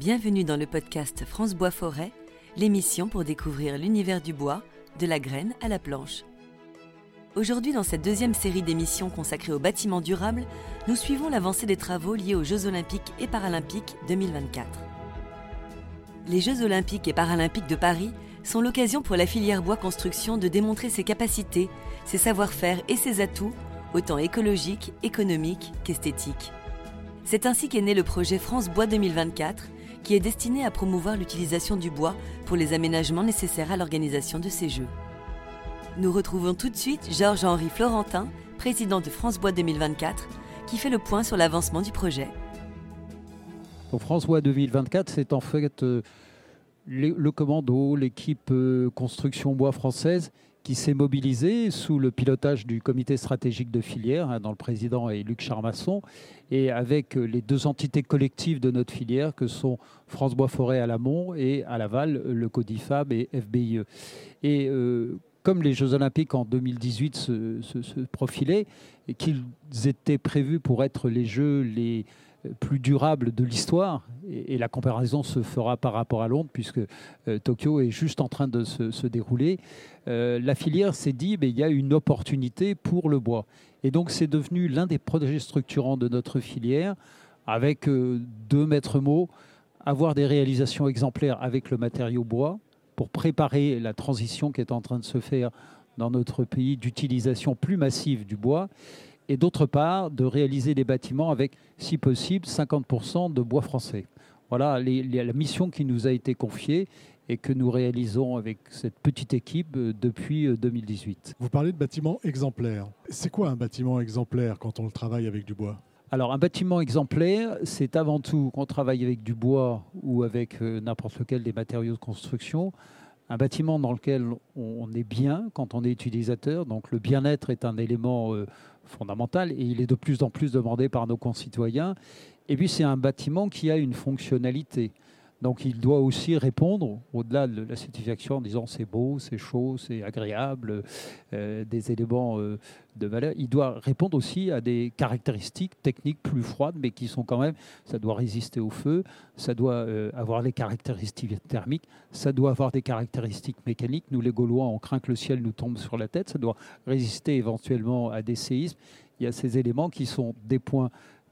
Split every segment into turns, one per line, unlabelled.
Bienvenue dans le podcast France Bois Forêt, l'émission pour découvrir l'univers du bois, de la graine à la planche. Aujourd'hui, dans cette deuxième série d'émissions consacrée aux bâtiments durables, nous suivons l'avancée des travaux liés aux Jeux olympiques et paralympiques 2024. Les Jeux olympiques et paralympiques de Paris sont l'occasion pour la filière bois construction de démontrer ses capacités, ses savoir-faire et ses atouts, autant écologiques, économiques qu'esthétiques. C'est ainsi qu'est né le projet France Bois 2024, qui est destiné à promouvoir l'utilisation du bois pour les aménagements nécessaires à l'organisation de ces Jeux. Nous retrouvons tout de suite Georges-Henri Florentin, président de France Bois 2024, qui fait le point sur l'avancement du projet.
France Bois 2024, c'est en fait euh, le commando, l'équipe euh, construction bois française qui s'est mobilisé sous le pilotage du comité stratégique de filière, hein, dont le président est Luc Charmasson, et avec euh, les deux entités collectives de notre filière que sont France Bois Forêt à l'amont et à l'aval le Codifab et FBIE. Et euh, comme les Jeux Olympiques en 2018 se, se profilaient et qu'ils étaient prévus pour être les Jeux les plus durable de l'histoire. Et, la comparaison se fera par rapport à Londres, puisque euh, Tokyo est juste en train de se, dérouler. Euh, la filière s'est dit, mais il y a une opportunité pour le bois. Et donc c'est devenu l'un des projets structurants de notre filière, avec euh, deux maîtres mots, avoir des réalisations exemplaires avec le matériau bois, pour préparer la transition qui est en train de se faire dans notre pays d'utilisation plus massive du bois et d'autre part de réaliser des bâtiments avec, si possible, 50% de bois français. Voilà la mission qui nous a été confiée et que nous réalisons avec cette petite équipe euh, depuis 2018. Euh,
Vous parlez de bâtiments exemplaires. C'est quoi un bâtiment exemplaire quand on travaille avec du bois?
Alors un bâtiment exemplaire, c'est avant tout qu'on travaille avec du bois ou avec euh, n'importe lequel des matériaux de construction, un bâtiment dans lequel on est bien quand on est utilisateur. Donc le bien-être est un élément fondamental et il est de plus en plus demandé par nos concitoyens. Et puis c'est un bâtiment qui a une fonctionnalité. Donc il doit aussi répondre, au-delà de la satisfaction en disant c'est beau, c'est chaud, c'est agréable, euh, des éléments euh, de valeur, il doit répondre aussi à des caractéristiques techniques plus froides, mais qui sont quand même, ça doit résister au feu, ça doit euh, avoir les caractéristiques thermiques, ça doit avoir des caractéristiques mécaniques. Nous les Gaulois, on craint que le ciel nous tombe sur la tête, ça doit résister éventuellement à des séismes. Il y a ces éléments qui sont des points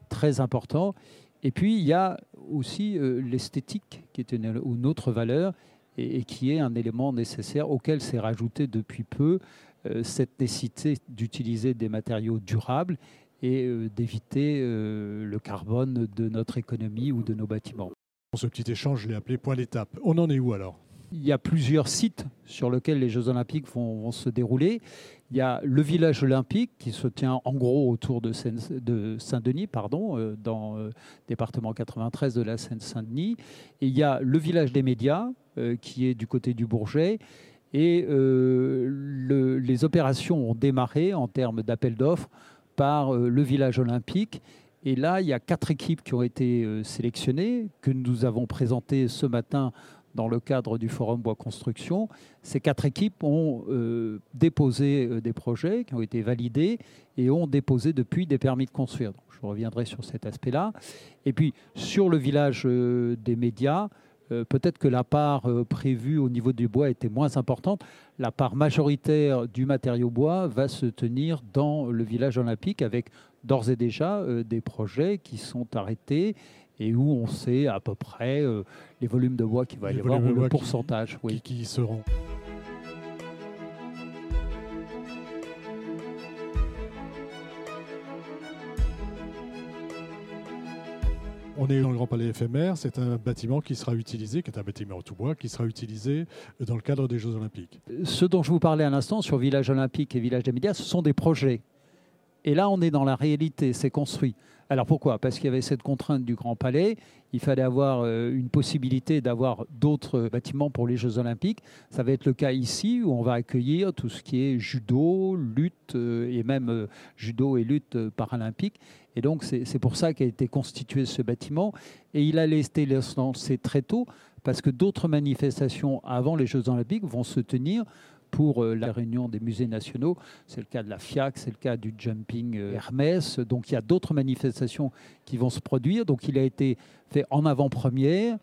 très importants. Et puis, il y a aussi euh, l'esthétique, qui est une, autre valeur et, qui est un élément nécessaire auquel s'est rajouté depuis peu euh, cette nécessité d'utiliser des matériaux durables et euh, d'éviter le carbone de notre économie ou de nos bâtiments.
Ce petit échange, je l'ai appelé point d'étape. On en est où alors?
Il y a plusieurs sites sur lesquels les Jeux olympiques vont, se dérouler. Il y a le village olympique qui se tient en gros autour de, Saint-Denis, pardon, euh, dans le euh, département 93 de la Seine-Saint-Denis. Et il y a le village des médias euh, qui est du côté du Bourget. Et les opérations ont démarré en termes d'appel d'offres par le village olympique. Et là, il y a quatre équipes qui ont été sélectionnées, que nous avons présentées ce matin dans le cadre du Forum Bois Construction. Ces quatre équipes ont euh, déposé euh, des projets qui ont été validés et ont déposé depuis des permis de construire. je reviendrai sur cet aspect-là. Et puis, sur le village euh, des médias, peut-être que la part prévue au niveau du bois était moins importante. La part majoritaire du matériau bois va se tenir dans le village olympique avec d'ores et déjà des projets qui sont arrêtés et où on sait à peu près euh, les volumes de bois qu'il va y avoir ou le pourcentage
qui, qui, seront. On est dans le Grand Palais éphémère. C'est un bâtiment qui sera utilisé, qui est un bâtiment en tout bois, qui sera utilisé dans le cadre des Jeux Olympiques.
Ce dont je vous parlais à l'instant sur Village Olympique et Village des Médias, ce sont des projets. Et là, on est dans la réalité, c'est construit. Alors pourquoi? Parce qu'il y avait cette contrainte du Grand Palais, il fallait avoir euh, une possibilité d'avoir d'autres bâtiments pour les Jeux Olympiques. Ça va être le cas ici où on va accueillir tout ce qui est judo, lutte euh, et même euh, judo et lutte paralympique. Et donc c'est pour ça qu'a été constitué ce bâtiment. Et il a été lancé très tôt parce que d'autres manifestations avant les Jeux Olympiques vont se tenir pour euh, la réunion des musées nationaux. C'est le cas de la FIAC, c'est le cas du Jumping euh, Hermès. Donc il y a d'autres manifestations qui vont se produire. Donc il a été fait en avant-première.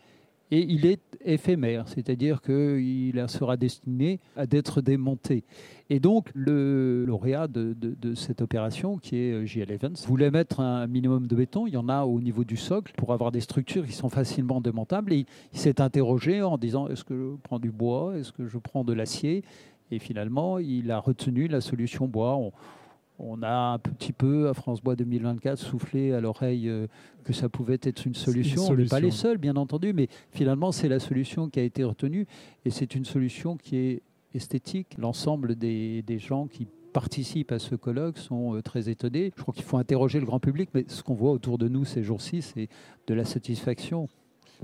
et il est éphémère, c'est-à-dire qu'il sera destiné à d'être démonté. Et donc, le lauréat de, cette opération, qui est euh, JL Evans, voulait mettre un minimum de béton. Il y en a au niveau du socle pour avoir des structures qui sont facilement démontables. Et il, s'est interrogé en disant est-ce que je prends du bois? Est-ce que je prends de l'acier? Et finalement, il a retenu la solution bois. On a un petit peu, à France Bois 2024, soufflé à l'oreille euh, que ça pouvait être une solution. On n'est pas les seuls, bien entendu, mais finalement, c'est la solution qui a été retenue. Et c'est une solution qui est esthétique. L'ensemble des, gens qui participent à ce colloque sont euh, très étonnés. Je crois qu'il faut interroger le grand public, mais ce qu'on voit autour de nous ces jours-ci, c'est de la satisfaction.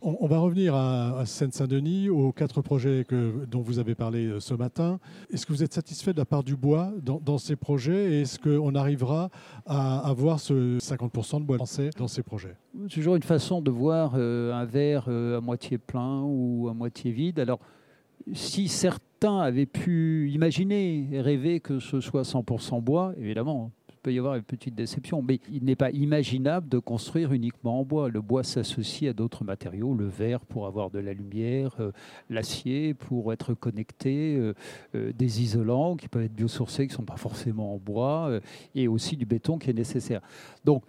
On, va revenir à, Seine-Saint-Denis, aux quatre projets que, dont vous avez parlé euh, ce matin. Est-ce que vous êtes satisfait de la part du bois dans, ces projets et est-ce qu'on arrivera à avoir ce 50% de bois français dans ces projets?
Toujours une façon de voir euh, un verre euh, à moitié plein ou à moitié vide. Alors, si certains avaient pu imaginer et rêver que ce soit 100% bois, évidemment, peut y avoir une petite déception, mais il n'est pas imaginable de construire uniquement en bois. Le bois s'associe à d'autres matériaux, le verre pour avoir de la lumière, euh, l'acier pour être connecté, euh, euh, des isolants qui peuvent être biosourcés, qui ne sont pas forcément en bois, et aussi du béton qui est nécessaire. Donc,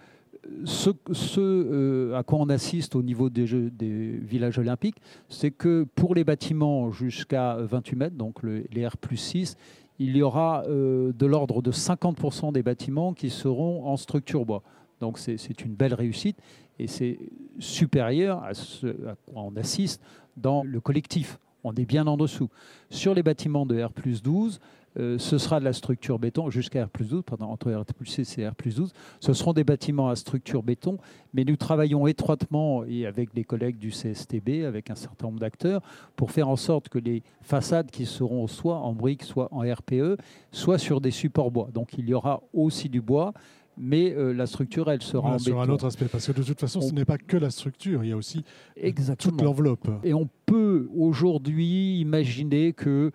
ce, à quoi on assiste au niveau des, villages olympiques, c'est que pour les bâtiments jusqu'à 28 mètres, donc les R plus 6, il y aura euh, de l'ordre de 50% des bâtiments qui seront en structure bois. Donc c'est une belle réussite et c'est supérieur à ce à quoi on assiste dans le collectif. On est bien en dessous. Sur les bâtiments de R 12, euh, ce sera de la structure béton jusqu'à R 12, pardon, entre R 6 et R 12. Ce seront des bâtiments à structure béton, mais nous travaillons étroitement et avec des collègues du CSTB, avec un certain nombre d'acteurs, pour faire en sorte que les façades qui seront soit en briques, soit en RPE, soient sur des supports bois. Donc il y aura aussi du bois, mais euh, la structure, elle sera en béton.
Sur un autre aspect, parce que de toute façon, ce n'est pas que la structure, il y a aussi toute l'enveloppe.
Et on peut aujourd'hui imaginer que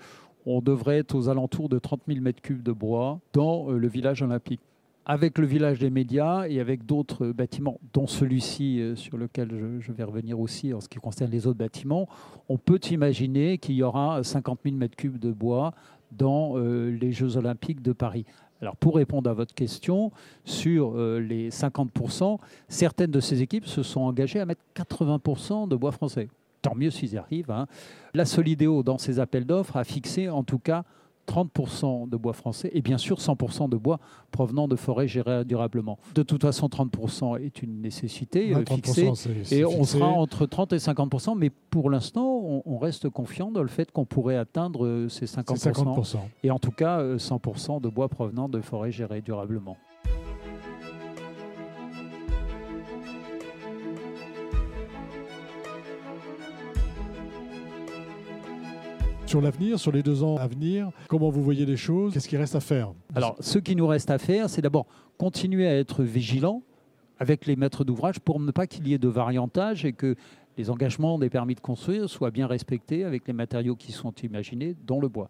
on devrait être aux alentours de 30 000 m3 de bois dans euh, le village olympique. Avec le village des médias et avec d'autres bâtiments, dont celui-ci euh, sur lequel je, vais revenir aussi en ce qui concerne les autres bâtiments, on peut imaginer qu'il y aura 50 000 m3 de bois dans euh, les Jeux olympiques de Paris. Alors pour répondre à votre question, sur les 50%, certaines de ces équipes se sont engagées à mettre 80% de bois français tant mieux s'ils y arrivent. Hein. La Solidéo, dans ses appels d'offres, a fixé en tout cas 30% de bois français et bien sûr 100% de bois provenant de forêts gérées durablement. De toute façon, 30% est une nécessité euh, fixée et on sera entre 30 et 50%, mais pour l'instant, on, reste confiant dans le fait qu'on pourrait atteindre euh, ces 50%, 50%, et en tout cas 100% euh, de bois provenant de forêts gérées durablement.
Sur l'avenir, sur les deux ans à venir, comment vous voyez les choses Qu'est-ce qui reste à faire?
Alors, ce qui nous reste à faire, c'est d'abord continuer à être vigilant avec les maîtres d'ouvrage pour ne pas qu'il y ait de variantage et que les engagements des permis de construire soient bien respectés avec les matériaux qui sont imaginés, dont le bois.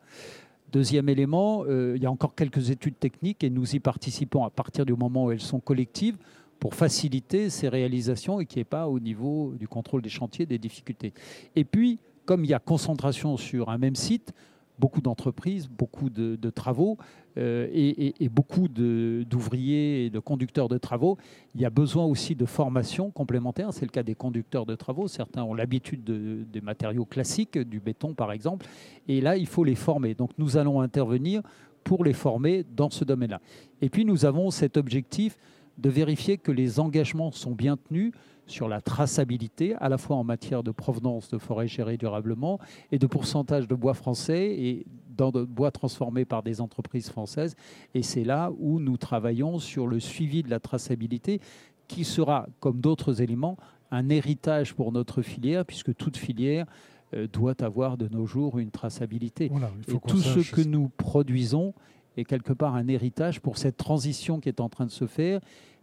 Deuxième élément, euh, il y a encore quelques études techniques et nous y participons à partir du moment où elles sont collectives pour faciliter ces réalisations et qu'il n'y ait pas au niveau du contrôle des chantiers des difficultés. Et puis, comme il y a concentration sur un même site, beaucoup d'entreprises, beaucoup de, travaux euh, et, beaucoup d'ouvriers et de conducteurs de travaux. Il y a besoin aussi de formation complémentaire. C'est le cas des conducteurs de travaux. Certains ont l'habitude des matériaux classiques, du béton par exemple. Et là, il faut les former. Donc nous allons intervenir pour les former dans ce domaine-là. Et puis nous avons cet objectif de vérifier que les engagements sont bien tenus sur la traçabilité, à la fois en matière de provenance de forêts gérées durablement et de pourcentage de bois français et dans de bois transformés par des entreprises françaises. Et c'est là où nous travaillons sur le suivi de la traçabilité, qui sera, comme d'autres éléments, un héritage pour notre filière, puisque toute filière euh, doit avoir de nos jours une traçabilité. et tout ce que nous produisons est quelque part un héritage pour cette transition qui est en train de se faire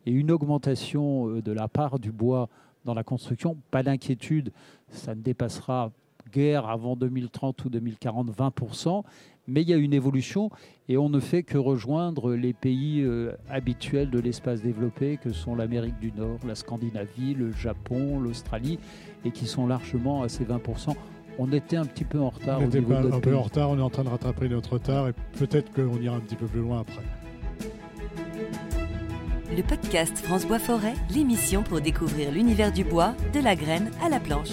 et une augmentation euh, de la part du bois dans la construction. Pas d'inquiétude, ça ne dépassera guère avant 2030 ou 2040 20%, mais il y a une évolution et on ne fait que rejoindre les pays euh, habituels de l'espace développé que sont l'Amérique du Nord, la Scandinavie, le Japon, l'Australie et qui sont largement à ces 20%. On était un petit peu en retard.
On
au
était
niveau
pas
de notre
un peu en retard, on est en train de rattraper notre retard et peut-être qu'on ira un petit peu plus loin après.
Le podcast France Bois Forêt, l'émission pour découvrir l'univers du bois, de la graine à la planche.